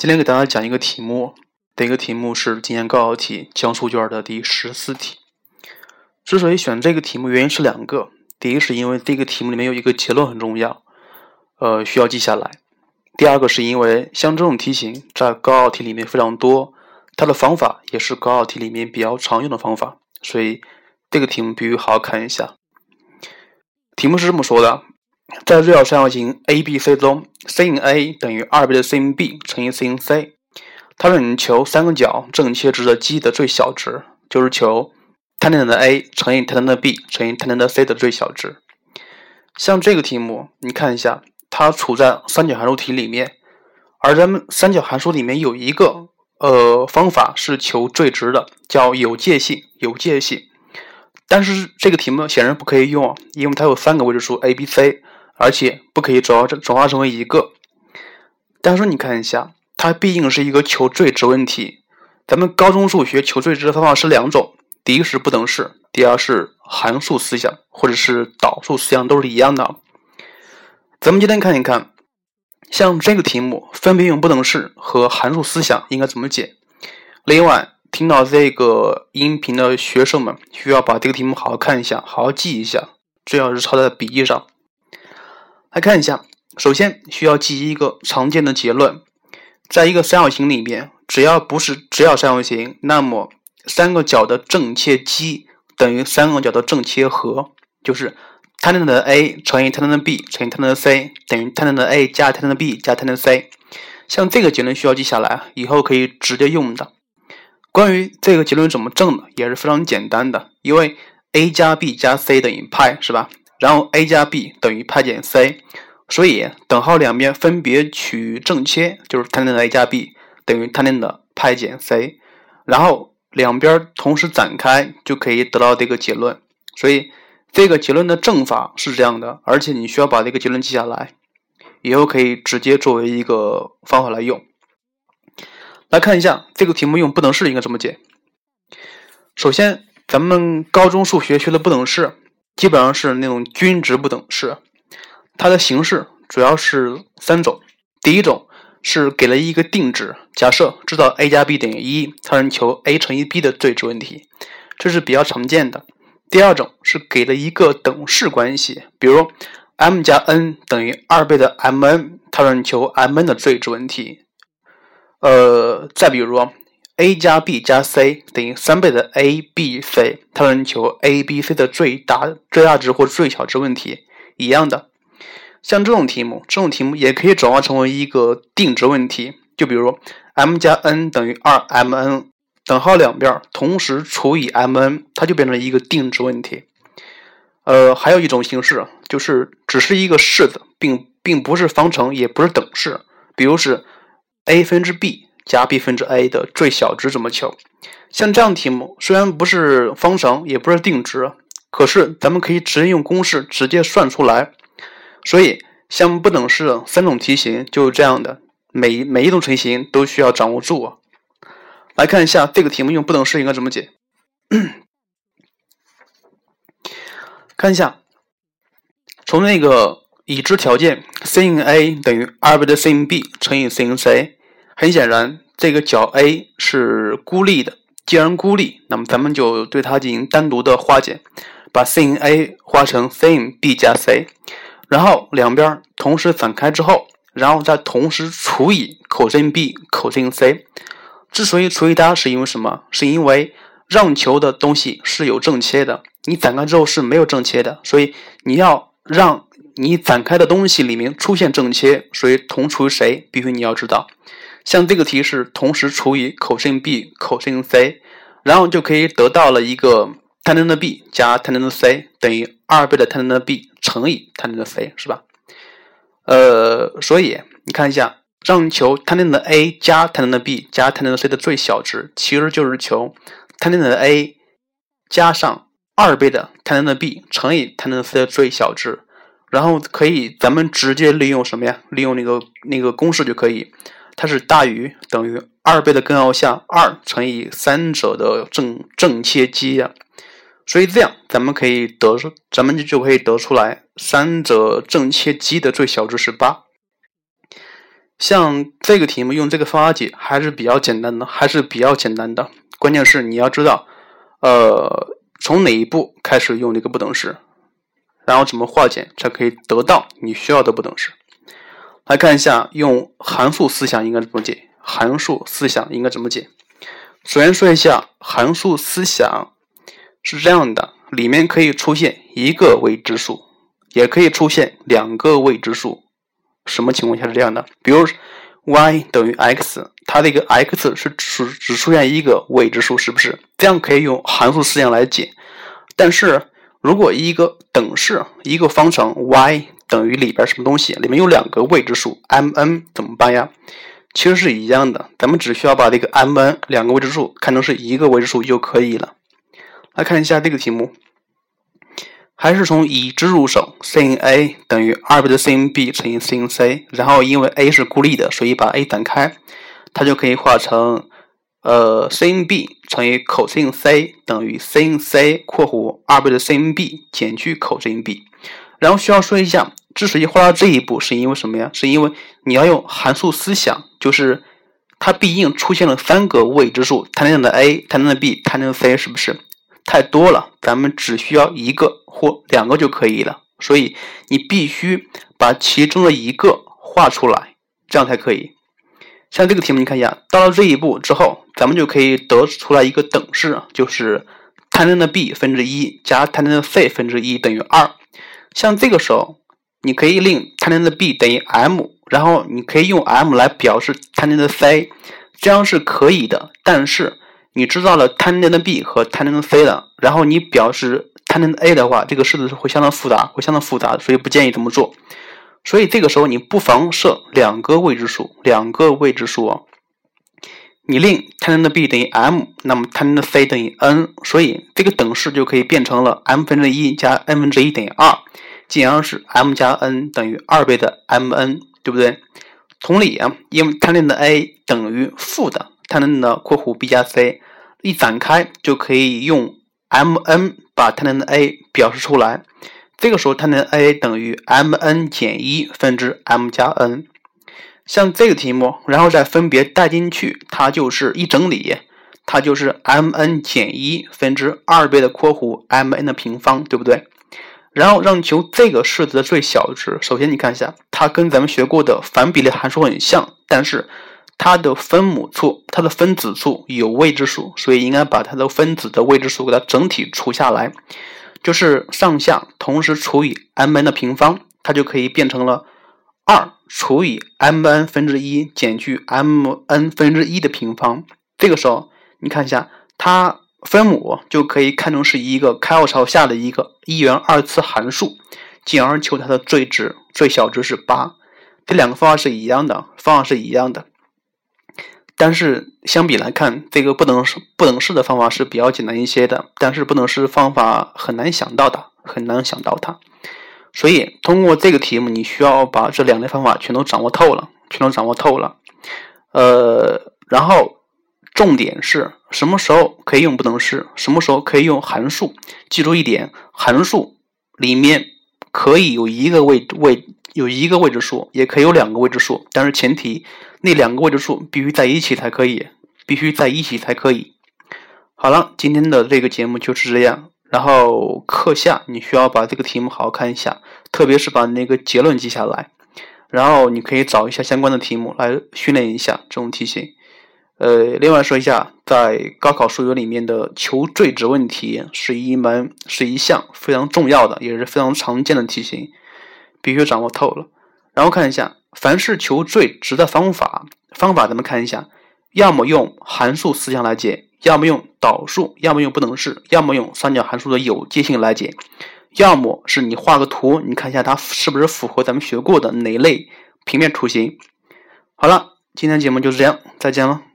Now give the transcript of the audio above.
今天给大家讲一个题目，这个题目是今年高考题江苏卷的第十四题。之所以选这个题目，原因是两个。第一是因为这个题目里面有一个结论很重要，呃，需要记下来。第二个是因为像这种题型在高考题里面非常多，它的方法也是高考题里面比较常用的方法，所以这个题目必须好好看一下。题目是这么说的：在锐角三角形 ABC 中，sin A 等于二倍的 sin B 乘以 sin C，它让你求三个角正切值的积的最小值，就是求。tan 的 a 乘以 tan 的 b 乘以 tan 的 c 的最小值。像这个题目，你看一下，它处在三角函数题里面，而咱们三角函数里面有一个呃方法是求最值的，叫有界性。有界性，但是这个题目显然不可以用，因为它有三个未知数 a、b、c，而且不可以转化成转化成为一个。但是你看一下，它毕竟是一个求最值问题。咱们高中数学求最值的方法是两种。第一是不等式，第二是函数思想，或者是导数思想都是一样的。咱们今天看一看，像这个题目，分别用不等式和函数思想应该怎么解。另外，听到这个音频的学生们，需要把这个题目好好看一下，好好记一下，最好是抄在笔记上。来看一下，首先需要记一个常见的结论，在一个三角形里面，只要不是直角三角形，那么三个角的正切积等于三个角的正切和，就是 tan 的 a 乘以 tan 的 b 乘以 tan 的 c 等于 tan 的 a 加 tan 的 b 加 tan 的 c。像这个结论需要记下来，以后可以直接用的。关于这个结论怎么证的，也是非常简单的，因为 a 加 b 加 c 等于派，是吧？然后 a 加 b 等于派减 c，所以等号两边分别取正切，就是 tan 的 a 加 b 等于 tan 的派减 c，然后。两边同时展开就可以得到这个结论，所以这个结论的证法是这样的，而且你需要把这个结论记下来，以后可以直接作为一个方法来用。来看一下这个题目用不等式应该怎么解。首先，咱们高中数学学的不等式基本上是那种均值不等式，它的形式主要是三种，第一种。是给了一个定值，假设知道 a 加 b 等于一，它让你求 a 乘以 b 的最值问题，这是比较常见的。第二种是给了一个等式关系，比如 m 加 n 等于二倍的 mn，它让你求 mn 的最值问题。呃，再比如 a 加 b 加 c 等于三倍的 a b c，它让你求 a b c 的最大最大值或最小值问题，一样的。像这种题目，这种题目也可以转化成为一个定值问题。就比如 m 加 n 等于二 mn，等号两边同时除以 mn，它就变成一个定值问题。呃，还有一种形式就是只是一个式子，并并不是方程，也不是等式。比如是 a 分之 b 加 b 分之 a 的最小值怎么求？像这样题目虽然不是方程，也不是定值，可是咱们可以直接用公式直接算出来。所以，像不等式三种题型就是这样的，每每一种题型都需要掌握住。来看一下这个题目用不等式应该怎么解。看一下，从那个已知条件 sin A 等于二倍的 sin B 乘以 sin C，很显然这个角 A 是孤立的。既然孤立，那么咱们就对它进行单独的化简，把 sin A 化成 sin B 加 C。然后两边同时展开之后，然后再同时除以 cos b cos c。之所以除以它，是因为什么？是因为让求的东西是有正切的，你展开之后是没有正切的，所以你要让你展开的东西里面出现正切，所以同除谁，必须你要知道。像这个题是同时除以 cos b cos c，然后就可以得到了一个 tan 的 b 加 tan 的 c 等于二倍的 tan 的 b。乘以 tan 的 c 是吧？呃，所以你看一下，让求 tan 的 a 加 tan 的 b 加 tan 的 c 的最小值，其实就是求 tan 的 a 加上二倍的 tan 的 b 乘以 tan 的 c 的最小值，然后可以咱们直接利用什么呀？利用那个那个公式就可以，它是大于等于二倍的根号下二乘以三者的正正切积呀。所以这样，咱们可以得出，咱们就可以得出来，三者正切积的最小值是八。像这个题目用这个方法解还是比较简单的，还是比较简单的。关键是你要知道，呃，从哪一步开始用这个不等式，然后怎么化简才可以得到你需要的不等式。来看一下，用函数思想应该怎么解？函数思想应该怎么解？首先说一下，函数思想是这样的，里面可以出现一个未知数，也可以出现两个未知数。什么情况下是这样的？比如 y 等于 x，它这个 x 是只只出现一个未知数，是不是？这样可以用函数思想来解。但是如果一个等式，一个方程 y 等于里边什么东西，里面有两个未知数 m n，怎么办呀？其实是一样的，咱们只需要把这个 m n 两个未知数看成是一个未知数就可以了。来看一下这个题目。还是从已知入手，sin A 等于二倍的 sin B 乘以 sin C，然后因为 A 是孤立的，所以把 A 展开，它就可以化成呃 sin B 乘以 cos C 等于 sin C（ 括弧二倍的 sin B 减去 cos B）。然后需要说一下，之所以画到这一步，是因为什么呀？是因为你要用函数思想，就是它毕竟出现了三个未知数，tan 的 A，tan 的 B，tan C，是不是？太多了，咱们只需要一个或两个就可以了。所以你必须把其中的一个画出来，这样才可以。像这个题目，你看一下，到了这一步之后，咱们就可以得出来一个等式，就是 tan 的 b 分之一加 tan 的 c 分之一等于二。像这个时候，你可以令 tan 的 b 等于 m，然后你可以用 m 来表示 tan 的 c，这样是可以的。但是你知道了 tan 的 b 和 tan 的 c 了，然后你表示 tan 的 a 的话，这个式子是会相当复杂，会相当复杂的，所以不建议这么做。所以这个时候你不妨设两个未知数，两个未知数。你令 tan 的 b 等于 m，那么 tan 的 c 等于 n，所以这个等式就可以变成了 m 分之一加 n 分之一等于二，进而是 m 加 n 等于二倍的 mn，对不对？同理啊，因为 tan 的 a 等于负的。tan 的括弧 b 加 c 一展开就可以用 m n 把 tan 的 a 表示出来。这个时候 tan 的 a 等于 m n 减一分之 m 加 n。像这个题目，然后再分别带进去，它就是一整理，它就是 m n 减一分之二倍的括弧 m n 的平方，对不对？然后让求这个式子的最小值。首先你看一下，它跟咱们学过的反比例函数很像，但是。它的分母处，它的分子处有未知数，所以应该把它的分子的未知数给它整体除下来，就是上下同时除以 m n 的平方，它就可以变成了二除以 m n 分之一减去 m n 分之一的平方。这个时候你看一下，它分母就可以看成是一个开号朝下的一个一元二次函数，进而求它的最值，最小值是八。这两个方法是一样的，方法是一样的。但是相比来看，这个不等式不等式的方法是比较简单一些的。但是不等式方法很难想到的，很难想到它。所以通过这个题目，你需要把这两类方法全都掌握透了，全都掌握透了。呃，然后重点是什么时候可以用不等式，什么时候可以用函数。记住一点，函数里面可以有一个未未有一个未知数，也可以有两个未知数，但是前提。那两个未知数必须在一起才可以，必须在一起才可以。好了，今天的这个节目就是这样。然后课下你需要把这个题目好好看一下，特别是把那个结论记下来。然后你可以找一下相关的题目来训练一下这种题型。呃，另外说一下，在高考数学里面的求最值问题是一门是一项非常重要的，也是非常常见的题型，必须掌握透了。然后看一下。凡是求最值的方法，方法咱们看一下，要么用函数思想来解，要么用导数，要么用不等式，要么用三角函数的有界性来解，要么是你画个图，你看一下它是不是符合咱们学过的哪类平面图形。好了，今天节目就是这样，再见了。